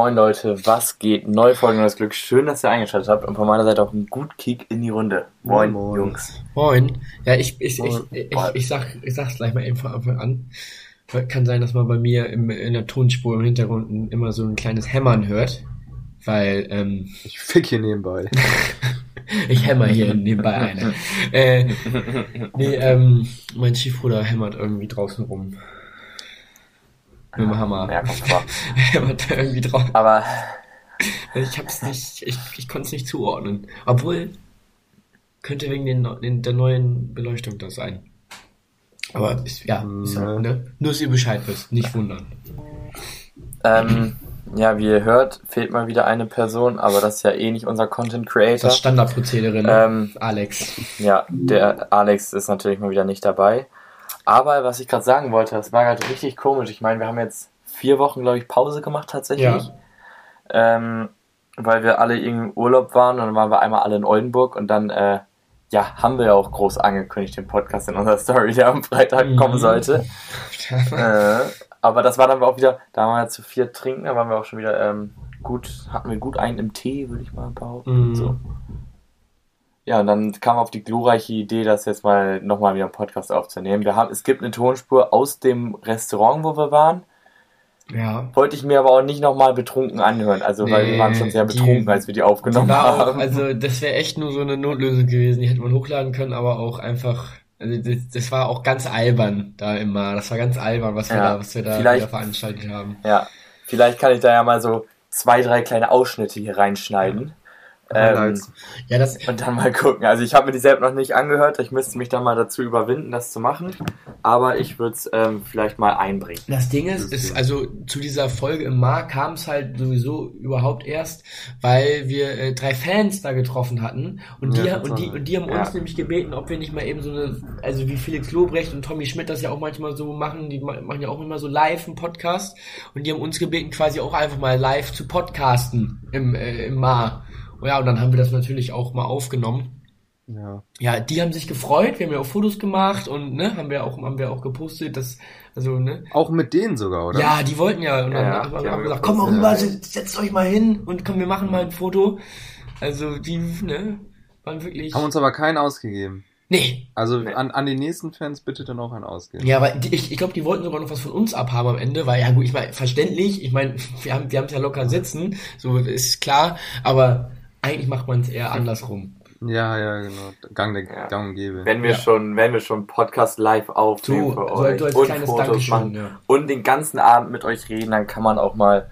Moin Leute, was geht? Neue Folge Neues Glück. Schön, dass ihr eingeschaltet habt und von meiner Seite auch ein gut Kick in die Runde. Moin, Moin. Jungs. Moin. Ja, ich, ich, Moin. ich, ich, ich, sag, ich sag's gleich mal eben von Anfang an. Kann sein, dass man bei mir im, in der Tonspur im Hintergrund immer so ein kleines Hämmern hört. Weil, ähm, Ich fick hier nebenbei. ich hämmer hier nebenbei eine. Äh, nee, ähm, mein Stiefbruder hämmert irgendwie draußen rum. Mit dem Hammer. Ja, kommt aber. hämmert da irgendwie drauf. aber Ich hab's nicht, ich, ich konnte es nicht zuordnen. Obwohl, könnte wegen den, den, der neuen Beleuchtung das sein. Aber ist, ja, ist, Nee. ne? nur dass ihr Bescheid wisst, nicht wundern. ähm, ja, wie ihr hört, fehlt mal wieder eine Person, aber das ist ja eh nicht unser Content Creator. Das Standardprozedere, ne? Ähm, Alex. Ja, der Alex ist natürlich mal wieder nicht dabei. Aber was ich gerade sagen wollte, das war gerade richtig komisch. Ich meine, wir haben jetzt vier Wochen, glaube ich, Pause gemacht tatsächlich. Ja. Ähm, weil wir alle irgendwie im Urlaub waren und dann waren wir einmal alle in Oldenburg und dann, äh, ja, haben wir ja auch groß angekündigt, den Podcast in unserer Story, der am Freitag Mhm. kommen sollte. Äh, aber das war dann auch wieder, da waren wir zu vier trinken, da waren wir auch schon wieder ähm, gut, hatten wir gut einen im Tee, würde ich mal behaupten. Mhm. So. Ja, und dann kam auf die glorreiche Idee, das jetzt mal nochmal wieder einen Podcast aufzunehmen. Wir haben, es gibt eine Tonspur aus dem Restaurant, wo wir waren. ja. Wollte ich mir aber auch nicht nochmal betrunken anhören, also weil wir Nee, waren schon sehr die- betrunken, als wir die Die aufgenommen auch, haben. also das wäre echt nur so eine Notlösung gewesen. Die hätte man hochladen können, aber auch einfach. Also das, das war auch ganz albern da immer. Das war ganz albern, was wir Ja, da, was wir da veranstaltet haben. Ja, vielleicht kann ich da ja mal so zwei, drei kleine Ausschnitte hier reinschneiden. Ähm. Ja, das, und dann mal gucken. Also ich habe mir die selbst noch nicht angehört. Ich müsste mich dann mal dazu überwinden, das zu machen. Aber ich würde es ähm, vielleicht mal einbringen. Das Ding ist, ist also zu dieser Folge im Mar kam es halt sowieso überhaupt erst, weil wir äh, drei Fans da getroffen hatten und die Ja, und die und die haben Ja. uns nämlich gebeten, ob wir nicht mal eben so eine, also wie Felix Lobrecht und Tommy Schmidt das ja auch manchmal so machen, die ma- machen ja auch immer so live einen Podcast und die haben uns gebeten, quasi auch einfach mal live zu podcasten im äh, im Mar. Ja, und dann haben wir das natürlich auch mal aufgenommen. Ja. Ja, die haben sich gefreut, wir haben ja auch Fotos gemacht und ne, haben wir auch haben wir auch gepostet, das also ne, Auch mit denen sogar, oder? ja, die wollten ja. Und dann Ja, haben wir haben gesagt, komm mal rüber, setzt, euch mal hin und komm, wir machen mal ein Foto. Also die, ne, waren wirklich. Haben uns aber keinen ausgegeben. nee. Also an, an die nächsten Fans bitte dann auch einen ausgeben. Ja, aber ich, ich glaube, die wollten sogar noch was von uns abhaben am Ende, weil ja gut, ich meine, verständlich, ich meine, wir haben wir haben es ja locker sitzen, so ist klar, aber eigentlich macht man es eher andersrum. Ja, ja, genau. Gang der Ja. Gang gäbe. Wenn wir Ja. schon, wenn wir schon Podcast live aufnehmen So, für so, euch so als und kleines Fotos Dankeschön, machen ja. und den ganzen Abend mit euch reden, dann kann man auch mal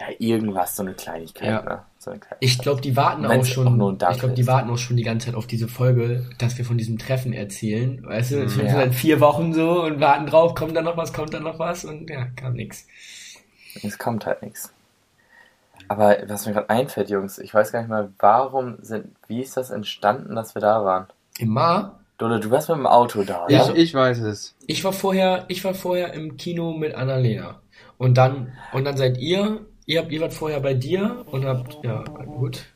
ja irgendwas, so eine Kleinigkeit. Ja. Ne? So eine Kleinigkeit. Ich glaube, die warten auch schon. auch ich glaube, die warten auch schon die ganze Zeit auf diese Folge, dass wir von diesem Treffen erzählen. Weißt du, es sind Ja. seit vier Wochen so und warten drauf, kommt da noch was, kommt da noch was und ja, kam nix. Es kommt halt nichts. Aber was mir gerade einfällt, Jungs, ich weiß gar nicht mal, warum sind, wie ist das entstanden, dass wir da waren? Im Mar, Dole, du warst mit dem Auto da, Ich, oder? Ja. ich weiß es. ich war vorher, ich war vorher im Kino mit Annalena. Und dann, und dann seid ihr, ihr habt, ihr wart vorher bei dir und habt, ja, gut.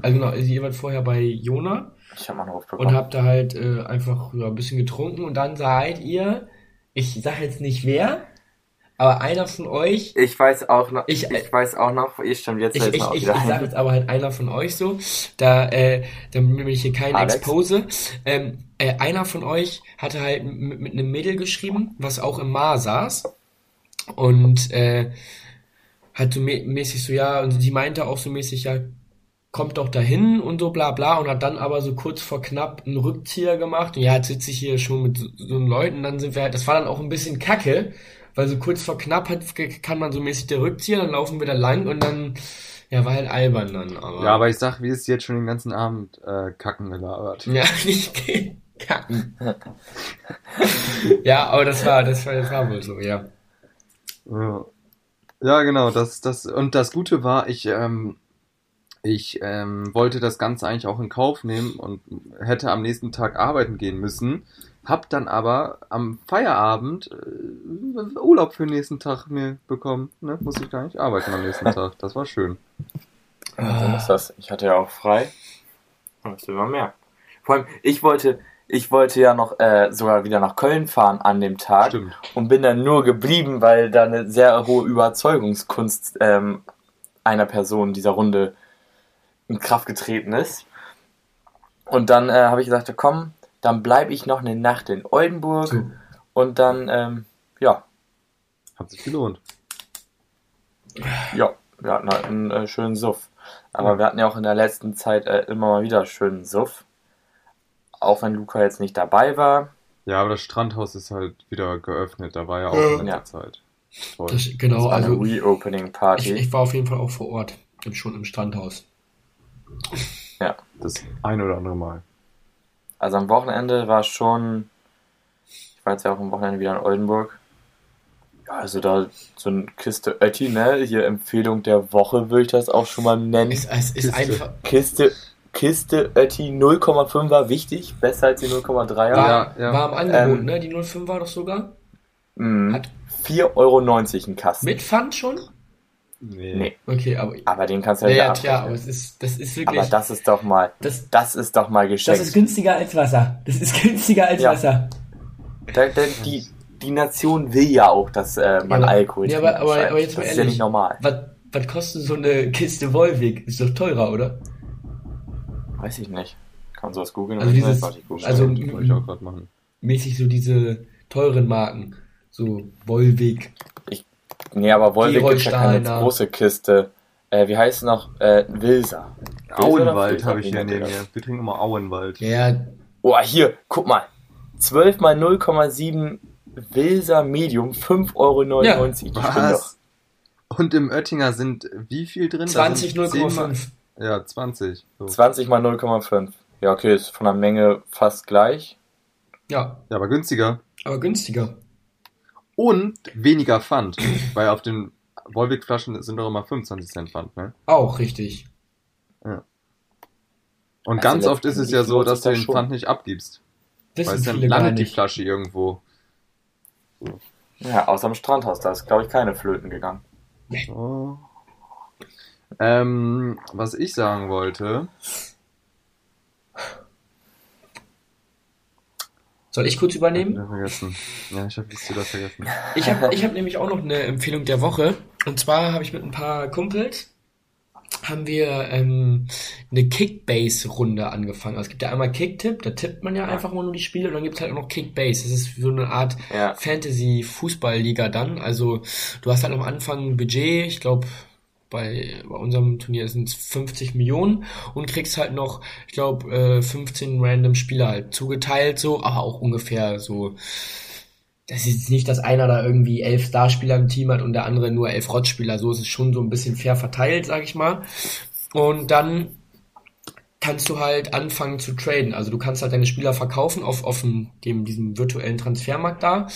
Also genau, also ihr wart vorher bei Jona. Ich habe mal einen Ruf und bekommen. habt da halt äh, einfach ja, ein bisschen getrunken und dann seid ihr, ich sag jetzt nicht wer, aber einer von euch, Ich weiß auch noch, ich, Ich- weiß auch noch, ich stimmt, jetzt ich, ich, ich, wieder ich sag jetzt aber halt einer von euch so, da, äh, damit ich hier keinen Alex? expose, ähm, äh, einer von euch hatte halt mit, mit einem Mädel geschrieben, was auch im Mar saß und äh, hat so mä mäßig so, ja, und sie meinte auch so mäßig, ja, kommt doch dahin und so bla bla und hat dann aber so kurz vor knapp einen Rückzieher gemacht. Und ja, jetzt sitze ich hier schon mit so, so Leuten, dann sind wir halt, das war dann auch ein bisschen kacke, weil so kurz vor knapp hat, kann man so mäßig der Rückzieher, dann laufen wir da lang und dann, ja, war halt albern dann, aber. Ja, aber ich sag, wie ist jetzt schon den ganzen Abend äh, kacken gelabert. Ja, nicht kacken. ja, aber das war, das war, das war wohl so, ja. Ja. Ja, genau, das, das, und das Gute war, ich, ähm, ich ähm, wollte das Ganze eigentlich auch in Kauf nehmen und hätte am nächsten Tag arbeiten gehen müssen, hab dann aber am Feierabend äh, Urlaub für den nächsten Tag mir bekommen, ne? Musste ich gar nicht arbeiten am nächsten Tag, das war schön. So ist das. Ich hatte ja auch frei. Und das will man merken. Vor allem, ich wollte, ich wollte ja noch äh, sogar wieder nach Köln fahren an dem Tag Stimmt. und bin dann nur geblieben, weil da eine sehr hohe Überzeugungskunst ähm, einer Person dieser Runde in Kraft getreten ist. Und dann äh, habe ich gesagt, komm, dann bleibe ich noch eine Nacht in Oldenburg So. und dann, ähm, ja, Hat sich gelohnt. ja, wir hatten halt einen äh, schönen Suff. Aber wir hatten ja auch in der letzten Zeit äh, immer mal wieder schönen Suff. Auch wenn Luca jetzt nicht dabei war. Ja, aber das Strandhaus ist halt wieder geöffnet. Da war ja auch Ja. in der Ja. Zeit. Toll. Das, Das genau, war eine also Reopening ich, Party. ich war auf jeden Fall auch vor Ort, schon im Strandhaus. Das ein oder andere Mal. Also am Wochenende war schon, ich war jetzt ja auch am Wochenende wieder in Oldenburg. Ja, also da so eine Kiste Ötti, ne? Hier Empfehlung der Woche würde ich das auch schon mal nennen. Es, es ist Kiste. einfach. Kiste, Kiste Ötti 0,5 war wichtig, besser als die 0,3er. War, Ja, ja. war im Angebot, Ähm, ne? Die 05 war doch sogar. Mhm. Hat 4,90 Euro ein Kasten. mit Pfand schon? Nee. Nee, Okay, aber. aber den kannst du Ja, ja, ja, wieder ja, aber es ist, das ist wirklich. Aber das ist doch mal, das, das ist doch mal das geschenkt. ist günstiger als Wasser. Das ist günstiger als Ja. Wasser. Da, da, die, die Nation will ja auch, dass äh, man Ja, aber- Alkohol ja, trinkt. aber- aber- aber jetzt mal das ist ja ehrlich. nicht normal. Was, was kostet so eine Kiste Wolwig? Ist doch teurer, oder? Weiß ich nicht. Kann man sowas googeln? Also oder dieses-? Warte, ich google. also- ich auch machen. Mäßig so diese teuren Marken. So Wolwig. Nee, aber Wolwig gibt ja keine große Kiste. Äh, wie heißt es noch? Äh, Wilser. Auenwald habe ich hier neben mir. Wir trinken immer Auenwald. Ja, Oh, hier, guck mal. 12 mal 0,7 Wilser Medium, 5,99 Euro. Ja. Ich bin doch, Was? Und im Oettinger sind wie viel drin? Da 20 sind 10 mal- 0,5. Ja, 20. So. 20 mal 0,5. Ja, okay, ist von der Menge fast gleich. Ja, Ja, aber günstiger. aber günstiger. Und weniger Pfand. weil auf den Wolwig-Flaschen sind doch immer 25 Cent Pfand, ne? Auch richtig. Und Also ganz oft ist es ja so, dass du das den schon. Pfand nicht abgibst. Weil Wissen es dann landet die. Flasche irgendwo. Ja, außer am Strandhaus, da ist, glaube ich, keine Flöten gegangen. Oh. Ähm, was ich sagen wollte, Soll ich kurz übernehmen? Ja, vergessen. Ja, ich habe es wieder vergessen. Ich habe ich hab nämlich auch noch eine Empfehlung der Woche. Und zwar habe ich mit ein paar Kumpels haben wir ähm, eine Kickbase-Runde angefangen. Also es gibt ja einmal Kicktipp, da tippt man ja einfach mal nur die Spiele und dann gibt es halt auch noch Kickbase. Das ist so eine Art Ja. Fantasy-Fußball-Liga dann. Also du hast halt am Anfang ein Budget, ich glaube bei, bei unserem Turnier sind es 50 Millionen und kriegst halt noch, ich glaube, äh, 15 random Spieler halt zugeteilt so, aber auch ungefähr so das ist nicht, dass einer da irgendwie elf Starspieler im Team hat und der andere nur elf Rottspieler. So ist es schon so ein bisschen fair verteilt, sag ich mal. Und dann kannst du halt anfangen zu traden. Also du kannst halt deine Spieler verkaufen auf, auf dem, dem, diesem virtuellen Transfermarkt da.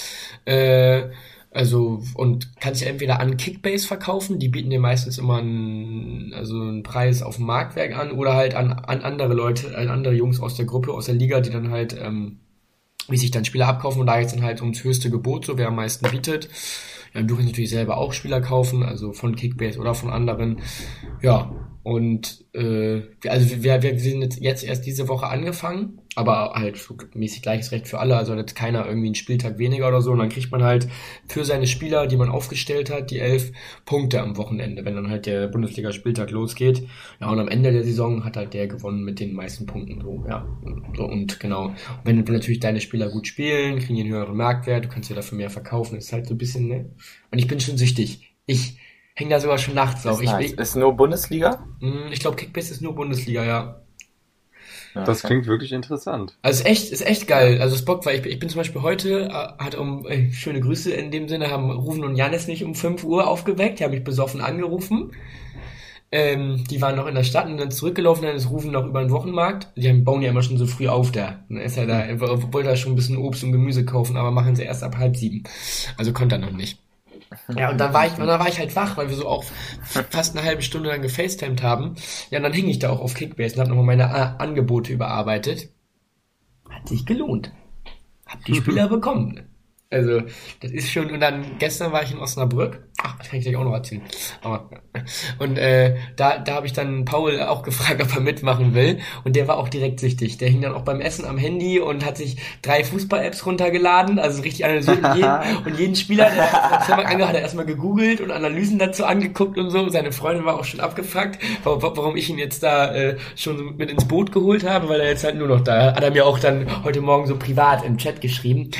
Äh, also, und kannst ja entweder an Kickbase verkaufen, die bieten dir meistens immer einen, also einen Preis auf dem Marktwerk an, oder halt an, an andere Leute, an andere Jungs aus der Gruppe, aus der Liga, die dann halt, ähm, wie sich dann Spieler abkaufen und da jetzt dann halt ums höchste Gebot, so wer am meisten bietet. Ja, du kannst natürlich selber auch Spieler kaufen, also von Kickbase oder von anderen. Ja, und äh, also wir, wir sind jetzt erst diese Woche angefangen, aber halt so mäßig gleiches Recht für alle, also hat jetzt keiner irgendwie einen Spieltag weniger oder so. Und dann kriegt man halt für seine Spieler, die man aufgestellt hat, die elf Punkte am Wochenende, wenn dann halt der Bundesliga-Spieltag losgeht. Ja, und am Ende der Saison hat halt der gewonnen mit den meisten Punkten. So, ja. So, und genau. Und wenn, wenn natürlich deine Spieler gut spielen, kriegen die einen höheren Marktwert, du kannst ja dafür mehr verkaufen, ist halt so ein bisschen, ne? Und ich bin schon süchtig. Ich hänge da sogar schon nachts. Ist, Ich, nice. ich, ist nur Bundesliga? mh, ich glaube, Kickbase ist nur Bundesliga, ja. Ja, Das klingt wirklich interessant. Also ist echt, ist echt geil. Also es bockt, weil ich, bin- ich bin zum Beispiel heute, äh, hat um, äh, schöne Grüße in dem Sinne, haben Rufen und Janis mich um 5 Uhr aufgeweckt, die haben mich besoffen angerufen. Ähm, die waren noch in der Stadt und dann zurückgelaufen, dann ist Rufen noch über den Wochenmarkt. Die haben, bauen ja immer schon so früh auf da. Dann ist er da, er wollte da schon ein bisschen Obst und Gemüse kaufen, aber machen sie erst ab halb sieben. Also konnte er noch nicht. Ja, und dann war ich, dann war ich halt wach, weil wir so auch fast eine halbe Stunde lang gefacetimed haben. Ja, und dann hing ich da auch auf Kickbase und habe nochmal meine A Angebote überarbeitet. Hat sich gelohnt. Hab die Spieler bekommen. Also, das ist schon, und dann gestern war ich in Osnabrück. Ach, das kann ich gleich auch noch erzählen. Aber, und äh, da, da habe ich dann Paul auch gefragt, ob er mitmachen will. Und der war auch direkt süchtig. Der hing dann auch beim Essen am Handy und hat sich drei Fußball-Apps runtergeladen, also richtig analysiert. Und jeden, und jeden Spieler, der hat er erstmal gegoogelt und Analysen dazu angeguckt und so. Seine Freundin war auch schon abgefuckt, warum ich ihn jetzt da äh, schon mit ins Boot geholt habe, weil er jetzt halt nur noch da hat er mir auch dann heute Morgen so privat im Chat geschrieben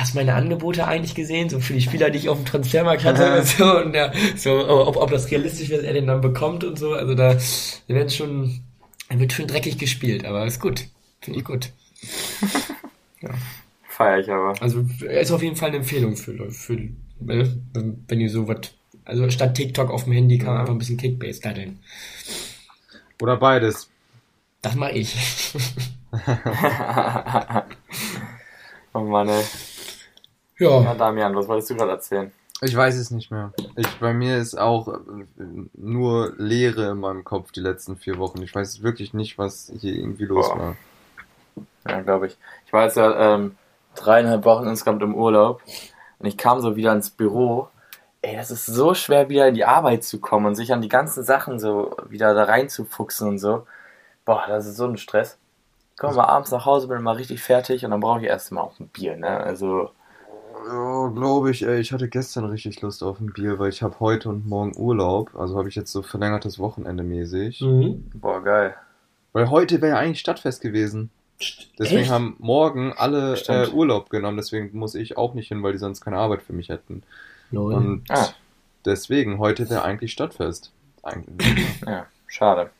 hast meine Angebote eigentlich gesehen, so für die Spieler, die ich auf dem Transfermarkt hatte und so, und ja, so, ob, ob das realistisch ist, er den dann bekommt und so, also da, da wird schon, wird schon dreckig gespielt, aber ist gut, finde ich gut. ja. Feier ich aber. Also, ist auf jeden Fall eine Empfehlung für, für, wenn ihr so was, also statt TikTok auf dem Handy kann man einfach ein bisschen Kickbase daddeln. Oder beides. Das mache ich. oh Mann, ey. Ja. ja. Damian, was wolltest du gerade erzählen? Ich weiß es nicht mehr. Ich, bei mir ist auch äh, nur Leere in meinem Kopf die letzten vier Wochen. Ich weiß wirklich nicht, was hier irgendwie los Boah. war. Ja, glaube ich. Ich war jetzt ja ähm, dreieinhalb Wochen insgesamt im Urlaub und ich kam so wieder ins Büro. Ey, das ist so schwer, wieder in die Arbeit zu kommen und sich an die ganzen Sachen so wieder da reinzufuchsen und so. Boah, das ist so ein Stress. Komm mal abends nach Hause, bin mal richtig fertig und dann brauche ich erst mal auch ein Bier, ne? Also ja, glaube ich, ey. Ich hatte gestern richtig Lust auf ein Bier, weil ich habe heute und morgen Urlaub. Also habe ich jetzt so verlängertes Wochenende mäßig. Mhm. Boah, geil. Weil heute wäre ja eigentlich Stadtfest gewesen. Deswegen Echt? haben morgen alle äh, Urlaub genommen. Deswegen muss ich auch nicht hin, weil die sonst keine Arbeit für mich hätten. Lol. Und ah. deswegen, heute wäre eigentlich Stadtfest. Eigentlich. ja, schade.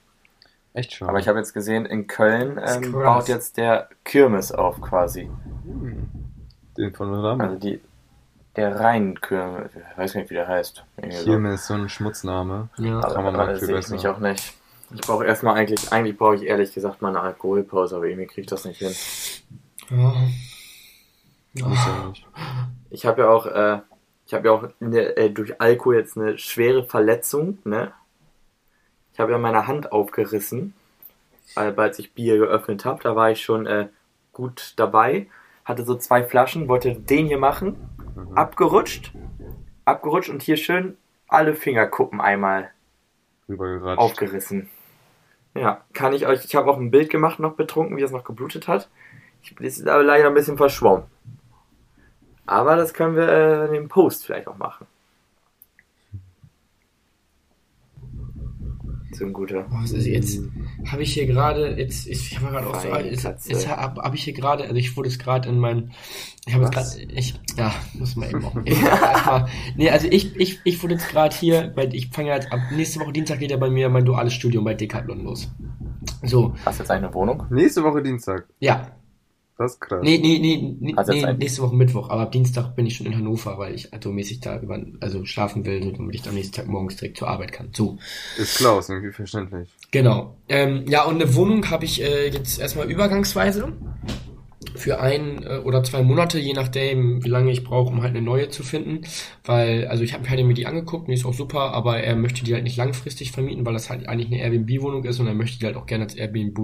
Echt schade. Aber ich habe jetzt gesehen, in Köln ähm, baut jetzt der Kirmes auf quasi. Hm. Den von Rahmen? Also die, der Rheinkirmes, ich weiß nicht, wie der heißt. Kirmes ist so ein Schmutzname. Ja. Kann man mal besser. Ich mich auch nicht. Ich brauche erstmal eigentlich, eigentlich brauche ich ehrlich gesagt mal eine Alkoholpause, aber irgendwie kriege ich das nicht hin. Ja. ja. Ich habe ja auch, äh, ich habe ja auch der, äh, durch Alkohol jetzt eine schwere Verletzung, ne? Ich habe ja meine Hand aufgerissen, als ich Bier geöffnet habe. Da war ich schon äh, gut dabei hatte so zwei Flaschen, wollte den hier machen, mhm. abgerutscht, abgerutscht und hier schön alle Fingerkuppen einmal aufgerissen. Ja, kann ich euch, ich habe auch ein Bild gemacht, noch betrunken, wie es noch geblutet hat. Ich bin jetzt aber leider ein bisschen verschwommen. Aber das können wir äh, in dem Post vielleicht auch machen. So ein guter. Oh, also jetzt habe ich hier gerade, jetzt, ich habe gerade auch so, jetzt, jetzt habe hab ich hier gerade, also ich wurde es gerade in meinen, ich habe jetzt gerade, ich, ja, muss man eben auch. erstmal, nee, also ich, ich, ich wurde jetzt gerade hier, weil ich fange jetzt ab nächste Woche Dienstag geht ja bei mir mein duales Studium bei Decathlon los. So. Hast du jetzt eine Wohnung? Nächste Woche Dienstag. Ja, das ist krass. Nee, nee, nee, nee, nee nächste Woche Mittwoch, aber ab Dienstag bin ich schon in Hannover, weil ich also mäßig da über, also schlafen will, damit ich am nächsten Tag morgens direkt zur Arbeit kann. So. Ist klar, ist irgendwie verständlich. Genau. Ähm, ja, und eine Wohnung habe ich äh, jetzt erstmal übergangsweise für ein äh, oder zwei Monate, je nachdem, wie lange ich brauche, um halt eine neue zu finden. Weil, also ich habe halt mir die angeguckt, die ist auch super, aber er möchte die halt nicht langfristig vermieten, weil das halt eigentlich eine Airbnb-Wohnung ist und er möchte die halt auch gerne als Airbnb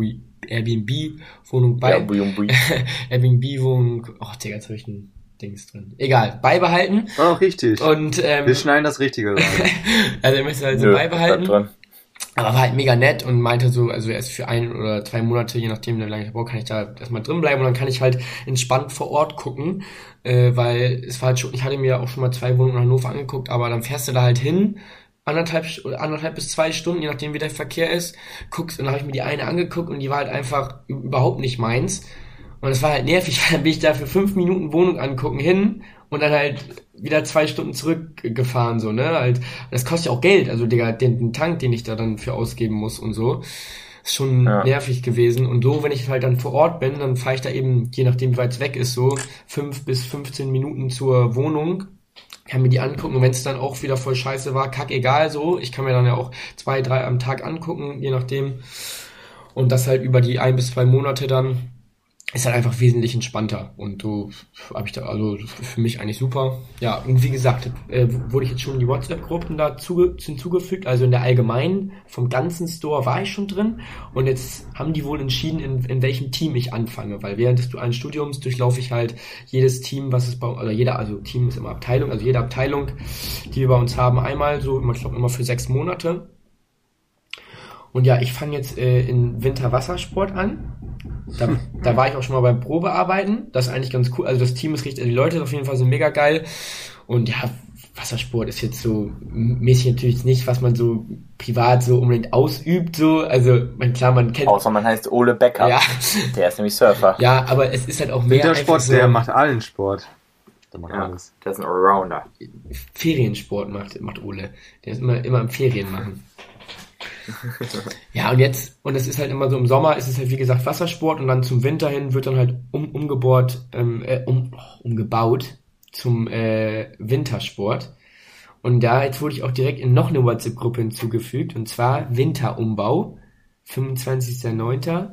Airbnb-Wohnung bei Airbnb. Airbnb-Wohnung. Oh, Digga, jetzt habe ich ein Dings drin. Egal, beibehalten. Oh, richtig. Und ähm, wir schneiden das Richtige rein. also er möchte halt so Nö, beibehalten. Aber war halt mega nett und meinte so, also erst für ein oder zwei Monate, je nachdem, wie lange ich brauche, kann ich da erstmal drin bleiben und dann kann ich halt entspannt vor Ort gucken, äh, weil es war halt schon, ich hatte mir auch schon mal zwei Wohnungen in Hannover angeguckt, aber dann fährst du da halt hin, anderthalb, anderthalb bis zwei Stunden, je nachdem wie der Verkehr ist, guckst und dann habe ich mir die eine angeguckt und die war halt einfach überhaupt nicht meins. Und es war halt nervig, dann bin ich da für fünf Minuten Wohnung angucken hin und dann halt wieder zwei Stunden zurückgefahren, so, ne? Halt, das kostet ja auch Geld, also Digga, den, den Tank, den ich da dann für ausgeben muss und so. Ist schon ja. nervig gewesen. Und so, wenn ich halt dann vor Ort bin, dann fahre ich da eben, je nachdem wie weit es weg ist, so fünf bis 15 Minuten zur Wohnung. Kann mir die angucken und wenn es dann auch wieder voll scheiße war, kack egal so. Ich kann mir dann ja auch zwei, drei am Tag angucken, je nachdem. Und das halt über die ein bis zwei Monate dann. Ist halt einfach wesentlich entspannter und so habe ich da also für mich eigentlich super. Ja, und wie gesagt, äh, wurde ich jetzt schon in die WhatsApp-Gruppen dazu hinzugefügt, also in der allgemeinen vom ganzen Store war ich schon drin und jetzt haben die wohl entschieden, in, in welchem Team ich anfange, weil während des dualen Studiums durchlaufe ich halt jedes Team, was es bei oder jeder, also Team ist immer Abteilung, also jede Abteilung, die wir bei uns haben, einmal so, ich glaube immer für sechs Monate. Und ja, ich fange jetzt äh, in Winterwassersport an da, da war ich auch schon mal beim Probearbeiten. Das ist eigentlich ganz cool. Also das Team ist richtig, also die Leute auf jeden Fall sind mega geil. Und ja, Wassersport ist jetzt so mäßig natürlich nicht, was man so privat so unbedingt ausübt, so. Also, man, klar, man kennt. Außer man heißt Ole Becker. Ja. Der ist nämlich Surfer. Ja, aber es ist halt auch mehr. Wintersport, so, der macht allen Sport. Der macht Ja, alles. der ist ein Allrounder. Feriensport macht, macht Ole. Der ist immer, immer im Ferien machen. Ja, und jetzt, und es ist halt immer so im Sommer, ist es halt wie gesagt Wassersport und dann zum Winter hin wird dann halt um, umgebohrt, ähm, äh, um, umgebaut zum äh, Wintersport. Und da jetzt wurde ich auch direkt in noch eine WhatsApp-Gruppe hinzugefügt, und zwar Winterumbau, 25.09.,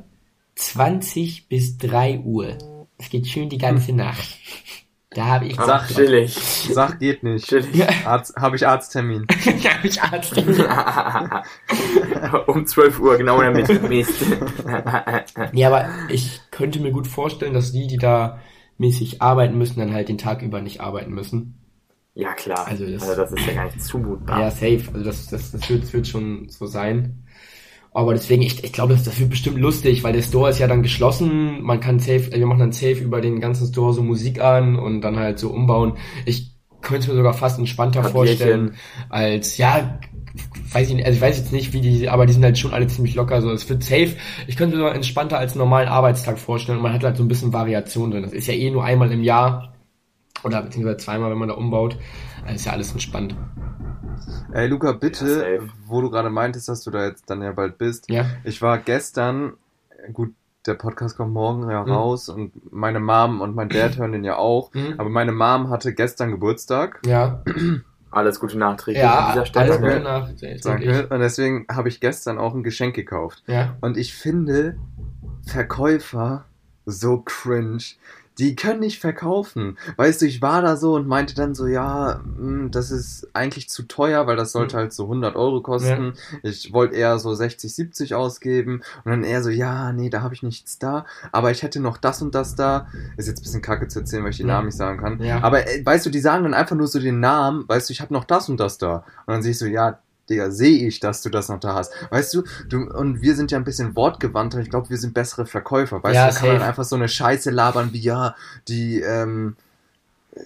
20 bis 3 Uhr. Es geht schön die ganze Nacht. Da habe ich Sag chillig. Sag, geht nicht. Chillig. Arzt, habe ich Arzttermin. da habe ich Arzt. um 12 Uhr, genau in der Mitte. Mist. Ja, aber ich könnte mir gut vorstellen, dass die, die da mäßig arbeiten müssen, dann halt den Tag über nicht arbeiten müssen. ja, klar. Also das- also das ist ja gar nicht zumutbar. Ja, safe. Also das, das, das, wird, das wird schon so sein. Aber deswegen, ich, ich glaube, das, das wird bestimmt lustig, weil der Store ist ja dann geschlossen. Man kann safe, wir machen dann safe über den ganzen Store so Musik an und dann halt so umbauen. Ich könnte mir sogar fast entspannter Papierchen. vorstellen als, ja, weiß ich nicht, also ich weiß jetzt nicht, wie die, aber die sind halt schon alle ziemlich locker, so, es wird safe. Ich könnte mir sogar entspannter als einen normalen Arbeitstag vorstellen und man hat halt so ein bisschen Variation drin. Das ist ja eh nur einmal im Jahr oder beziehungsweise zweimal, wenn man da umbaut. Also ist ja alles entspannt. Ey, Luca, Ja, bitte, safe. wo du gerade meintest, dass du da jetzt dann ja bald bist. Ja. Ich war gestern, gut, der Podcast kommt morgen ja Mhm. raus und meine Mom und mein Dad hören den ja auch. Mhm. Aber meine Mom hatte gestern Geburtstag. Ja, Alles Gute nachträglich ja, an dieser Stelle. alles Gute nach. denke ich. Danke. Und deswegen habe ich gestern auch ein Geschenk gekauft. Ja. Und ich finde Verkäufer so cringe. Die können nicht verkaufen. Weißt du, ich war da so und meinte dann so, ja, mh, das ist eigentlich zu teuer, weil das sollte Mhm. halt so 100 Euro kosten. Ich wollte eher so 60, 70 ausgeben. Und dann eher so, ja, nee, da habe ich nichts da. Aber ich hätte noch das und das da. Ist jetzt ein bisschen kacke zu erzählen, weil ich die Mhm. Namen nicht sagen kann. Ja. Aber äh, weißt du, die sagen dann einfach nur so den Namen, weißt du, ich habe noch das und das da. Und dann sehe ich so, ja, Digga, sehe ich, dass du das noch da hast. Weißt du, du, und wir sind ja ein bisschen wortgewandter. Ich glaube, wir sind bessere Verkäufer. Weißt Ja, du, da kann man einfach so eine Scheiße labern wie, ja, die, ähm, äh,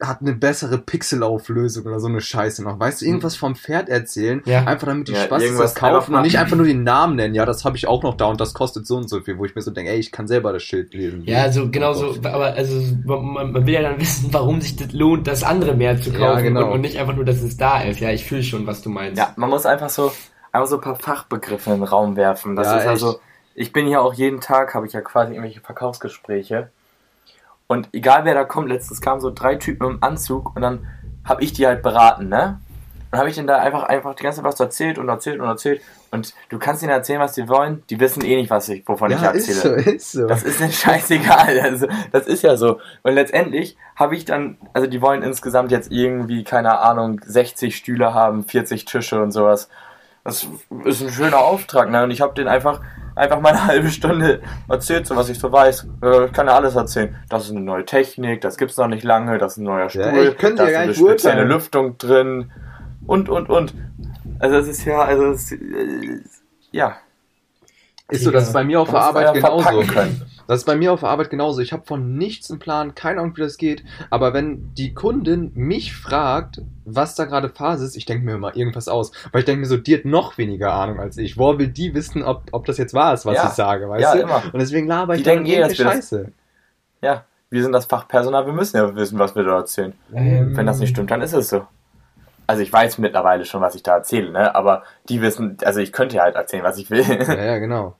hat eine bessere Pixelauflösung oder so eine Scheiße noch. Weißt du, irgendwas vom Pferd erzählen, Ja. einfach damit die Ja, Spaß das kaufen und nicht einfach nur den Namen nennen. Ja, das habe ich auch noch da und das kostet so und so viel, wo ich mir so denke, ey, ich kann selber das Schild lesen. Ja, also genau so, aber also man, man will ja dann wissen, warum sich das lohnt, das andere mehr zu kaufen Ja, genau. und, und nicht einfach nur, dass es da ist. Ja, ich fühle schon, was du meinst. Ja, man muss einfach so, einfach so ein paar Fachbegriffe in den Raum werfen. Das Ja, ist also, echt. ich bin hier auch jeden Tag, habe ich ja quasi irgendwelche Verkaufsgespräche. Und egal wer da kommt, letztens kamen so drei Typen im Anzug und dann habe ich die halt beraten, ne? Dann habe ich denen da einfach, einfach die ganze Zeit was erzählt und erzählt und erzählt. Und du kannst ihnen erzählen, was die wollen. Die wissen eh nicht, was ich, wovon ich ja erzähle. ist so, ist so. Das ist mir scheißegal. Also, das ist ja so. Und letztendlich habe ich dann, also die wollen insgesamt jetzt irgendwie, keine Ahnung, 60 Stühle haben, 40 Tische und sowas. Das ist ein schöner Auftrag, ne? Und ich habe den einfach, einfach mal eine halbe Stunde erzählt, so was ich so weiß. Äh, Ich kann ja alles erzählen. Das ist eine neue Technik, das gibt's noch nicht lange, das ist ein neuer Stuhl, Ja, ich könnte da ja ist eine spezielle beurteilen. Lüftung drin und, und, und. Also es ist ja, also es, äh, ja. Ist so, das ist bei mir auf der Arbeit genauso. Das ist bei mir auf der Arbeit genauso. Ich habe von nichts einen Plan, keine Ahnung, wie das geht. Aber wenn die Kundin mich fragt, was da gerade Phase ist, ich denke mir immer irgendwas aus. Weil ich denke mir so, die hat noch weniger Ahnung als ich. Woher will die wissen, ob, ob das jetzt wahr ist, was Ja. ich sage, weißt Ja, du? immer. Und deswegen laber ich Die denken eh, wir das- Scheiße. Ja, wir sind das Fachpersonal, wir müssen ja wissen, was wir da erzählen. Ähm, Wenn das nicht stimmt, dann ist es so. Also ich weiß mittlerweile schon, was ich da erzähle, ne? Aber die wissen, also ich könnte ja halt erzählen, was ich will. Ja, ja, genau.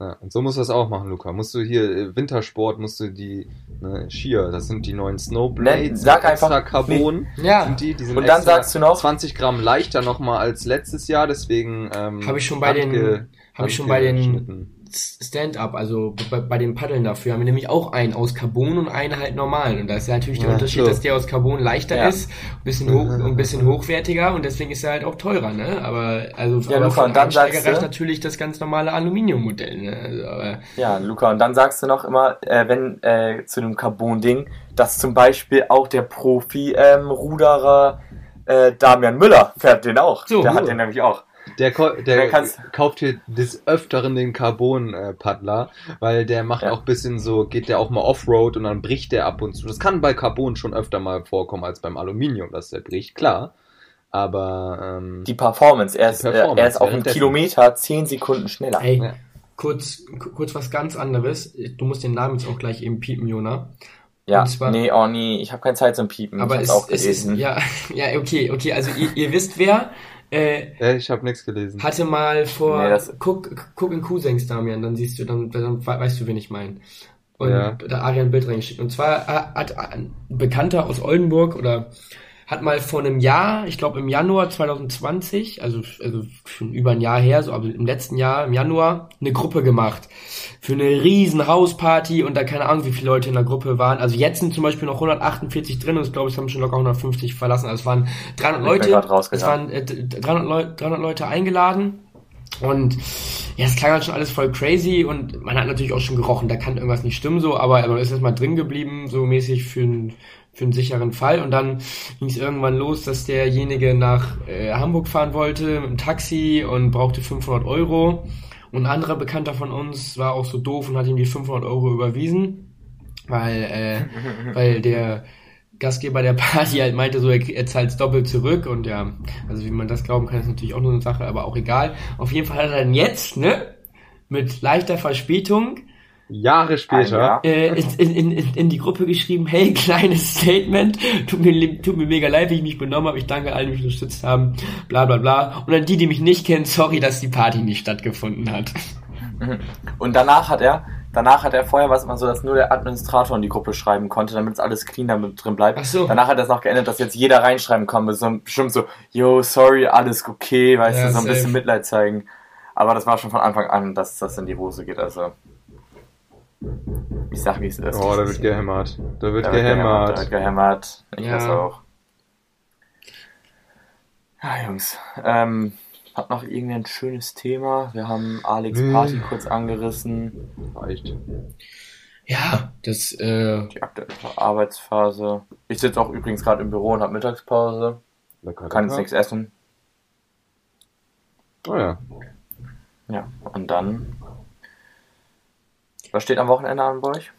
Ja, und so musst du das auch machen, Luca. Musst du hier äh, Wintersport, musst du die ne, Skier, das sind die neuen Snowblades, sag extra einfach- Carbon. Ja, Sind die, die sind Und dann extra sagst du noch, 20 Gramm leichter nochmal als letztes Jahr, deswegen ähm, Habe ich schon bei den- habe ich schon bei den. Stand-up, also bei, bei den Paddeln dafür, haben wir nämlich auch einen aus Carbon und einen halt normal. Und da ist ja natürlich der Ja, Unterschied, so. dass der aus Carbon leichter Ja. ist, ein bisschen, hoch, ein bisschen hochwertiger und deswegen ist er halt auch teurer, ne? Aber also Ja, Luca, und dann sagst du- reicht natürlich das ganz normale Aluminiummodell, ne? Also, Ja, Luca, und dann sagst du noch immer, äh, wenn äh, zu dem Carbon-Ding, dass zum Beispiel auch der Profi-Ruderer äh, Damian Müller fährt den auch. So, der hat cool. den nämlich auch. Der, der kauft hier des Öfteren den Carbon-Paddler, weil der macht Ja. auch bisschen so, geht der auch mal Offroad und dann bricht der ab und zu. Das kann bei Carbon schon öfter mal vorkommen als beim Aluminium, dass der bricht, klar. Aber ähm, Die Performance, er ist, Performance, äh, er ist auf einen. Kilometer 10 Sekunden schneller. ey, Ja. kurz, ku- kurz was ganz anderes. Du musst den Namen jetzt auch gleich eben piepen, Jona. ja, zwar- nee, oh nee, ich habe keine Zeit zum Piepen. Aber ich es, auch es ist, ja, ja, okay, okay, also ihr, ihr wisst wer, äh, ja, ich habe nichts gelesen. hatte mal vor, Nee, das- guck, guck in Cousins, Damian, dann siehst du, dann, dann weißt du, wen ich meine. Und Ja. da Arian ein Bild reingeschickt. Und zwar hat, hat ein Bekannter aus Oldenburg oder hat mal vor einem Jahr, ich glaube im Januar 2020, also, also schon über ein Jahr her, so aber im letzten Jahr, im Januar, eine Gruppe gemacht. Für eine riesen Hausparty und da keine Ahnung, wie viele Leute in der Gruppe waren. Also jetzt sind zum Beispiel noch 148 drin und ich glaube, es haben schon locker 150 verlassen. Also es waren 300 Ich bin Leute, es waren äh, 300, Leu 300 Leute eingeladen. Und ja, es klang halt schon alles voll crazy und man hat natürlich auch schon gerochen, da kann irgendwas nicht stimmen so, aber man ist erstmal drin geblieben, so mäßig für für einen sicheren Fall. Und dann ging es irgendwann los, dass derjenige nach äh, Hamburg fahren wollte mit dem Taxi und brauchte 500 Euro. Und ein anderer Bekannter von uns war auch so doof und hat ihm die 500 Euro überwiesen, weil, äh, weil der Gastgeber der Party halt meinte, so er, er zahlt doppelt zurück und ja, also wie man das glauben kann, ist natürlich auch nur eine Sache, aber auch egal. Auf jeden Fall hat er dann jetzt, ne, mit leichter Verspätung Jahre später. Jahr. äh, in, in, in, in die Gruppe geschrieben, hey, kleines Statement, tut mir, tut mir mega leid, wie ich mich benommen habe, ich danke allen, die mich unterstützt haben, bla bla bla. Und an die, die mich nicht kennen, sorry, dass die Party nicht stattgefunden hat. Und danach hat er, danach hat er vorher was immer so, dass nur der Administrator in die Gruppe schreiben konnte, damit es alles clean damit drin bleibt. Ach so. Danach hat er es noch geändert, dass jetzt jeder reinschreiben kann, mit so einem- bestimmt so, yo, sorry, alles okay, weißt Ja, du, so ein safe. bisschen Mitleid zeigen. Aber das war schon von Anfang an, dass das in die Hose geht, also. Ich sag, wie es ist. Oh, da wird gehämmert. Da wird Da wird gehämmert. Da wird gehämmert. Ich Ja. weiß auch. Ja, Jungs. Ähm, hat noch irgendwie ein schönes Thema? Wir haben Alex Nö. Party kurz angerissen. Reicht. Ja, das, äh, Die aktuelle Arbeitsphase. Ich sitze auch übrigens gerade im Büro und habe Mittagspause. Lecker, Kann jetzt nichts essen. Oh ja. Ja, und dann. Was steht am Wochenende an bei euch?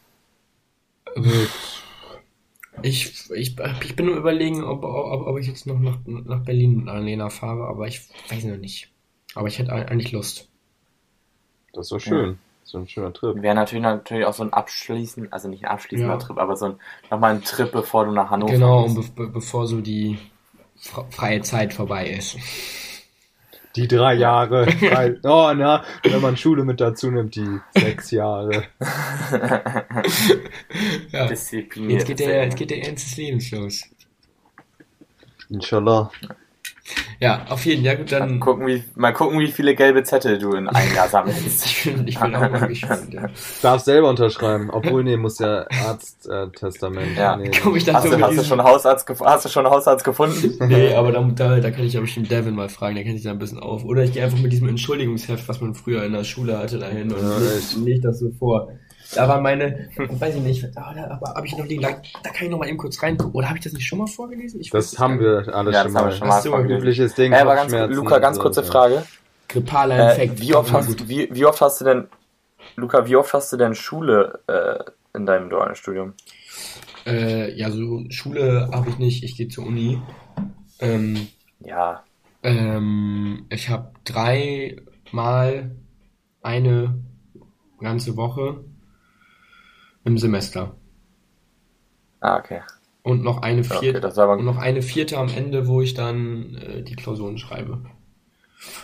ich, ich, ich bin nur überlegen, ob, ob, ob ich jetzt noch nach, nach Berlin mit Annalena fahre, aber ich weiß noch nicht. Aber ich hätte eigentlich Lust. Das ist so schön. So ein schöner Trip. Wäre natürlich natürlich auch so ein abschließend, also nicht ein abschließender Ja. Trip, aber so ein nochmal ein Trip, bevor du nach Hannover Genau, und be be bevor so die fre- freie Zeit vorbei ist. Die drei Jahre. Drei, oh, na, wenn man Schule mit dazu nimmt, die sechs Jahre. Ja. Diszipliniert. Jetzt geht der, jetzt geht der Ernst des Lebens los. Inshallah. Ja, auf jeden Fall. Ja, gut, Mal dann. gucken, wie, mal gucken, wie viele gelbe Zettel du in einem Jahr sammelst. Ich bin, ich bin auch mal gespannt. Ja. Darf selber unterschreiben. Obwohl, nee, muss ja Arzttestament. Ja. nee, Komm ich dann Hast du, hast, du schon Hausarzt hast du schon einen Hausarzt gefunden? Nee, aber da, da, da kann ich ja bestimmt Devin mal fragen, der kennt sich da ein bisschen auf. Oder ich gehe einfach mit diesem Entschuldigungsheft, was man früher in der Schule hatte, dahin und Ja, leg, echt. leg das so vor. Da war meine, weiß ich nicht, da, aber habe ich noch liegen, da, da kann ich noch mal eben kurz reingucken. Oder habe ich das nicht schon mal vorgelesen? Ich weiß Das haben wir alles Ja, schon das haben mal. wir schon mal so, vorgelesen. Übliches Ding. Äh, aber ganz, Luca, ganz kurze. Frage. Grippaler Äh, Infekt. wie, oft hast, wie, wie oft hast du denn, Luca, wie oft hast du denn Schule äh, in deinem dualen Studium? Äh, ja, so Schule habe ich nicht, ich gehe zur Uni. Ähm, Ja, ähm, ich habe dreimal eine ganze Woche im Semester. ah, okay. Und noch eine vierte, okay, aber, und noch eine vierte am Ende, wo ich dann äh, die Klausuren schreibe.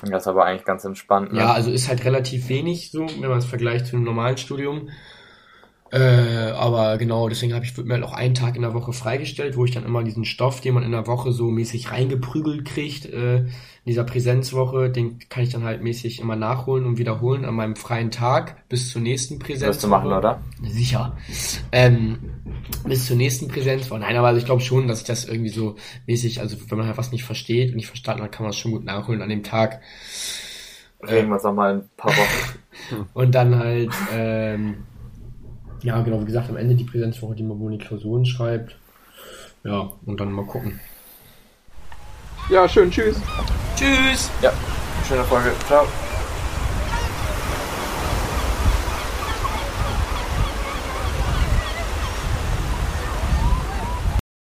das ist aber eigentlich ganz entspannt. Ne? Ja, also ist halt relativ wenig so, wenn man es vergleicht zu einem normalen Studium. Äh, aber genau, deswegen habe ich mir halt auch einen Tag in der Woche freigestellt, wo ich dann immer diesen Stoff, den man in der Woche so mäßig reingeprügelt kriegt, äh, in dieser Präsenzwoche, den kann ich dann halt mäßig immer nachholen und wiederholen an meinem freien Tag bis zur nächsten Präsenzwoche. Wirst du machen, oder? Sicher. Ähm, bis zur nächsten Präsenzwoche. Nein, aber also ich glaube schon, dass ich das irgendwie so mäßig, also wenn man halt was nicht versteht und nicht verstanden hat, kann man es schon gut nachholen an dem Tag. Reden wir es nochmal ein paar Wochen. und dann halt, ähm, ja, genau, wie gesagt, am Ende die Präsenzwoche, die man wohl in die Klausuren schreibt. Ja, und dann mal gucken. Ja, schön, tschüss. Tschüss. Ja, schöne Folge. Ciao.